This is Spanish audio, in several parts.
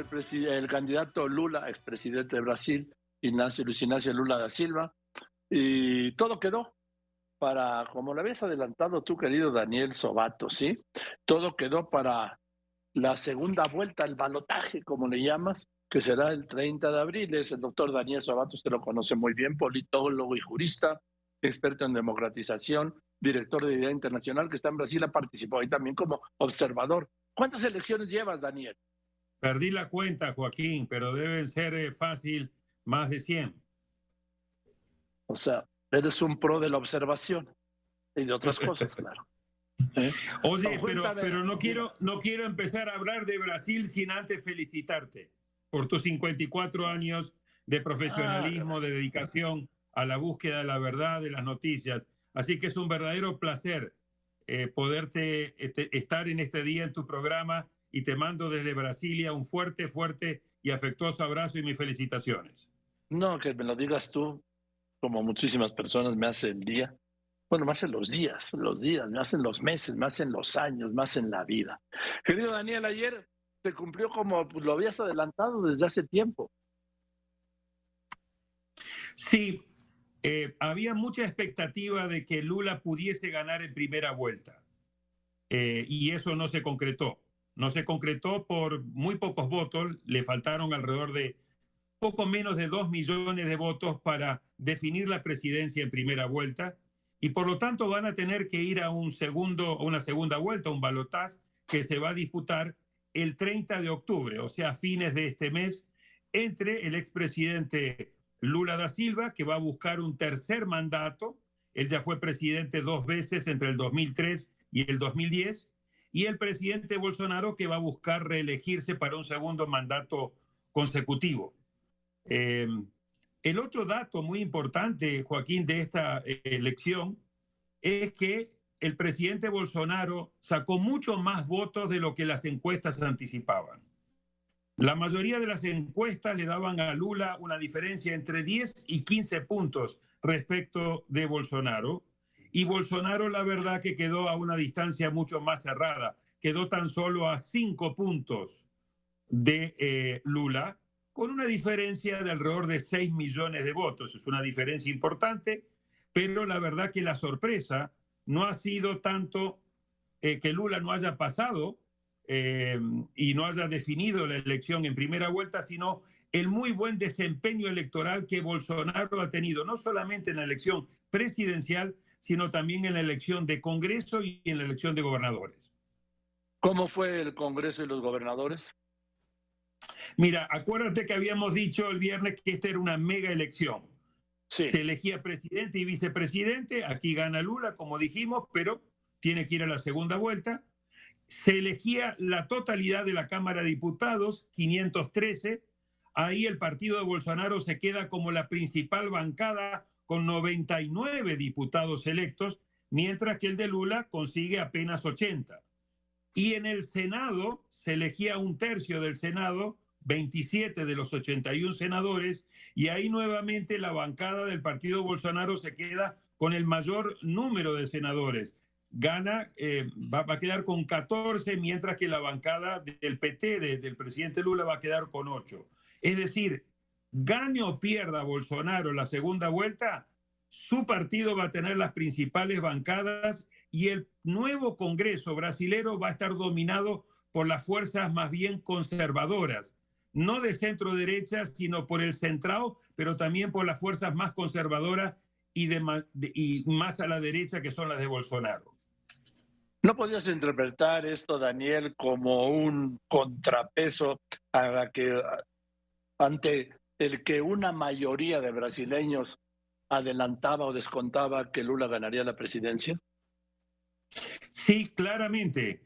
el, el candidato Lula, expresidente de Brasil, Ignacio Luis Ignacio Lula da Silva, y todo quedó para, como lo habías adelantado tú, querido Daniel Sobato, ¿sí? Todo quedó para la segunda vuelta, el balotaje, como le llamas, que será el 30 de abril. Es el doctor Daniel Sobato, usted lo conoce muy bien, politólogo y jurista, experto en democratización, director de Idea Internacional, que está en Brasil, ha participado ahí también como observador. ¿Cuántas elecciones llevas, Daniel? Perdí la cuenta, Joaquín, pero deben ser eh, fácil más de 100. O sea, eres un pro de la observación y de otras cosas, claro. ¿Eh? Oye, pero, pero no, quiero, no quiero empezar a hablar de Brasil sin antes felicitarte por tus 54 años de profesionalismo, ah. de dedicación a la búsqueda de la verdad, de las noticias. Así que es un verdadero placer eh, poderte este, estar en este día en tu programa y te mando desde Brasilia un fuerte, fuerte y afectuoso abrazo y mis felicitaciones. No, que me lo digas tú, como muchísimas personas, me hace el día. Bueno, me hacen los días, los días, me hacen los meses, me hacen los años, me hacen la vida. Querido Daniel, ayer se cumplió como lo habías adelantado desde hace tiempo. Sí, eh, había mucha expectativa de que Lula pudiese ganar en primera vuelta eh, y eso no se concretó. No se concretó por muy pocos votos, le faltaron alrededor de poco menos de dos millones de votos para definir la presidencia en primera vuelta y por lo tanto van a tener que ir a un segundo, una segunda vuelta, un balotaje que se va a disputar el 30 de octubre, o sea, a fines de este mes, entre el expresidente Lula da Silva, que va a buscar un tercer mandato, él ya fue presidente dos veces entre el 2003 y el 2010, y el presidente Bolsonaro, que va a buscar reelegirse para un segundo mandato consecutivo. Eh, el otro dato muy importante, Joaquín, de esta eh, elección es que el presidente Bolsonaro sacó mucho más votos de lo que las encuestas anticipaban. La mayoría de las encuestas le daban a Lula una diferencia entre 10 y 15 puntos respecto de Bolsonaro. Y Bolsonaro, la verdad, que quedó a una distancia mucho más cerrada. Quedó tan solo a 5 puntos de eh, Lula, con una diferencia de alrededor de 6 millones de votos. Es una diferencia importante, pero la verdad que la sorpresa no ha sido tanto eh, que Lula no haya pasado eh, y no haya definido la elección en primera vuelta, sino el muy buen desempeño electoral que Bolsonaro ha tenido, no solamente en la elección presidencial, sino también en la elección de Congreso y en la elección de gobernadores. ¿Cómo fue el Congreso y los gobernadores? Mira, acuérdate que habíamos dicho el viernes que esta era una mega elección. Se elegía presidente y vicepresidente, aquí gana Lula, como dijimos, pero tiene que ir a la segunda vuelta. Se elegía la totalidad de la Cámara de Diputados, 513. Ahí el partido de Bolsonaro se queda como la principal bancada con 99 diputados electos, mientras que el de Lula consigue apenas 80. Y en el Senado se elegía un tercio del Senado, 27 de los 81 senadores, y ahí nuevamente la bancada del partido Bolsonaro se queda con el mayor número de senadores. Gana, eh, va, a quedar con 14, mientras que la bancada del PT, del presidente Lula, va a quedar con 8. Es decir, gane o pierda Bolsonaro la segunda vuelta, su partido va a tener las principales bancadas y el nuevo Congreso brasilero va a estar dominado por las fuerzas más bien conservadoras, no de centro derecha, sino por el centrado, pero también por las fuerzas más conservadoras y, de, y más a la derecha, que son las de Bolsonaro. ¿No podías interpretar esto, Daniel, como un contrapeso a que, ante el que una mayoría de brasileños adelantaba o descontaba que Lula ganaría la presidencia? Sí, claramente.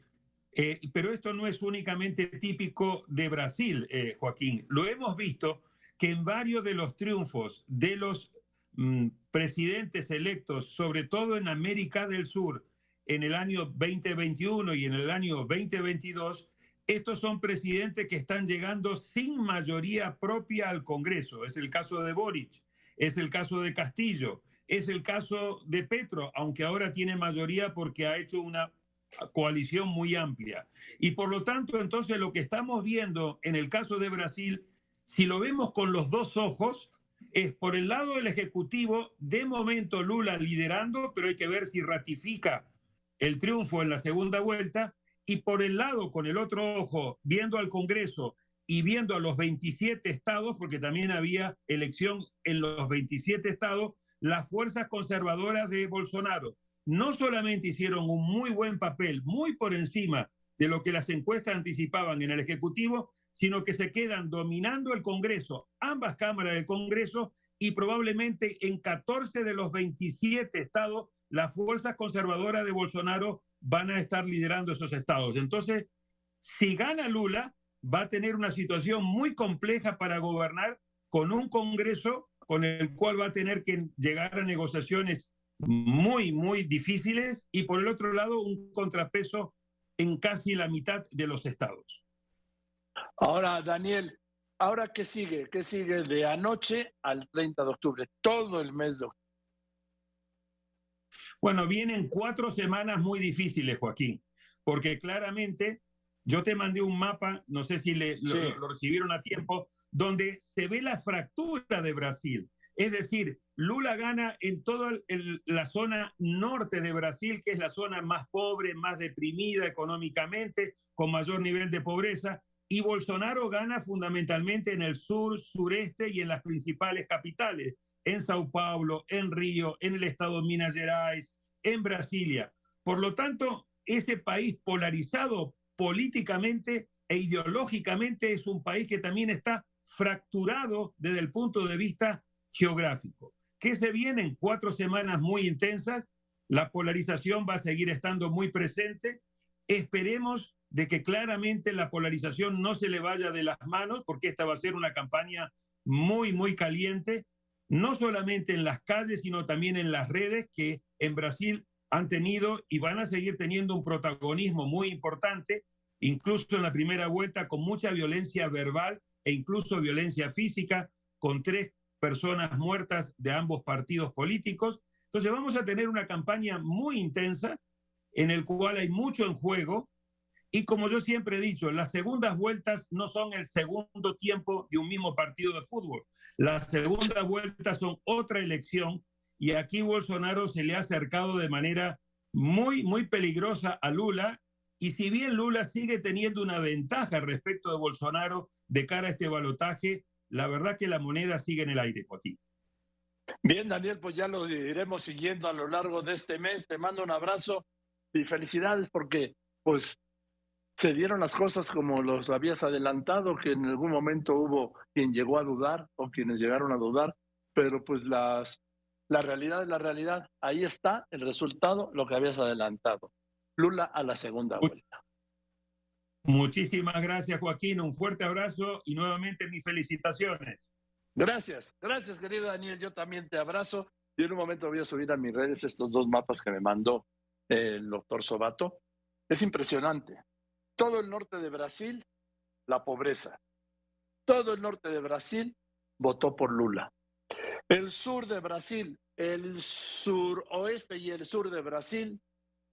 Eh, pero esto no es únicamente típico de Brasil, eh, Joaquín. Lo hemos visto que en varios de los triunfos de los mm, presidentes electos, sobre todo en América del Sur, en el año 2021 y en el año 2022, estos son presidentes que están llegando sin mayoría propia al Congreso. Es el caso de Boric, es el caso de Castillo, es el caso de Petro, aunque ahora tiene mayoría porque ha hecho una coalición muy amplia. Y por lo tanto, entonces lo que estamos viendo en el caso de Brasil, si lo vemos con los dos ojos, es por el lado del Ejecutivo, de momento Lula liderando, pero hay que ver si ratifica el triunfo en la segunda vuelta, y por el lado, con el otro ojo, viendo al Congreso y viendo a los 27 estados, porque también había elección en los 27 estados, las fuerzas conservadoras de Bolsonaro no solamente hicieron un muy buen papel, muy por encima de lo que las encuestas anticipaban en el Ejecutivo, sino que se quedan dominando el Congreso, ambas cámaras del Congreso, y probablemente en 14 de los 27 estados, las fuerzas conservadoras de Bolsonaro van a estar liderando esos estados. Entonces, si gana Lula, va a tener una situación muy compleja para gobernar con un Congreso con el cual va a tener que llegar a negociaciones muy, muy difíciles y por el otro lado un contrapeso en casi la mitad de los estados. Ahora, Daniel, ¿ahora qué sigue? ¿Qué sigue de anoche al 30 de octubre? Todo el mes de octubre. Bueno, vienen cuatro semanas muy difíciles, Joaquín, porque claramente yo te mandé un mapa, no sé si le, lo, recibieron a tiempo, donde se ve la fractura de Brasil. Es decir, Lula gana en toda la zona norte de Brasil, que es la zona más pobre, más deprimida económicamente, con mayor nivel de pobreza, y Bolsonaro gana fundamentalmente en el sur, sureste y en las principales capitales, en Sao Paulo, en Río, en el estado de Minas Gerais, en Brasilia. Por lo tanto, ese país polarizado políticamente e ideológicamente es un país que también está fracturado desde el punto de vista geográfico. ¿Qué se vienen? Cuatro semanas muy intensas, la polarización va a seguir estando muy presente. Esperemos de que claramente la polarización no se le vaya de las manos, porque esta va a ser una campaña muy, muy caliente, no solamente en las calles, sino también en las redes, que en Brasil han tenido y van a seguir teniendo un protagonismo muy importante, incluso en la primera vuelta, con mucha violencia verbal e incluso violencia física, con tres personas muertas de ambos partidos políticos. Entonces vamos a tener una campaña muy intensa en el cual hay mucho en juego y como yo siempre he dicho, las segundas vueltas no son el segundo tiempo de un mismo partido de fútbol. Las segundas vueltas son otra elección y aquí Bolsonaro se le ha acercado de manera muy, muy peligrosa a Lula. Y si bien Lula sigue teniendo una ventaja respecto de Bolsonaro de cara a este balotaje, la verdad que la moneda sigue en el aire, Joaquín. Bien, Daniel, pues ya lo iremos siguiendo a lo largo de este mes. Te mando un abrazo y felicidades porque pues se dieron las cosas como los habías adelantado, que en algún momento hubo quien llegó a dudar o quienes llegaron a dudar, pero pues las, la realidad es la realidad. Ahí está el resultado, lo que habías adelantado. Lula a la segunda vuelta. Muchísimas gracias, Joaquín. Un fuerte abrazo y nuevamente mis felicitaciones. Gracias, gracias, querido Daniel. Yo también te abrazo. Y en un momento voy a subir a mis redes estos dos mapas que me mandó el doctor Sobato. Es impresionante. Todo el norte de Brasil, la pobreza. Todo el norte de Brasil votó por Lula. El sur de Brasil, el suroeste y el sur de Brasil,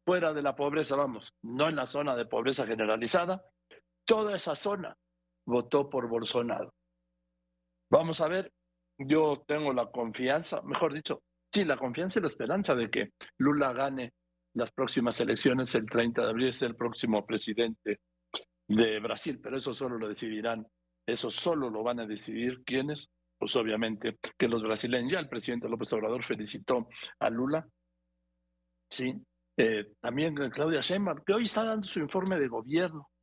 fuera de la pobreza, vamos, no en la zona de pobreza generalizada, toda esa zona votó por Bolsonaro. Vamos a ver, yo tengo la confianza, mejor dicho, sí, la confianza y la esperanza de que Lula gane las próximas elecciones el 30 de abril, es el próximo presidente de Brasil, pero eso solo lo decidirán, eso solo lo van a decidir quienes, pues obviamente que los brasileños, ya el presidente López Obrador felicitó a Lula, sí, eh, también Claudia Sheinbaum, que hoy está dando su informe de gobierno,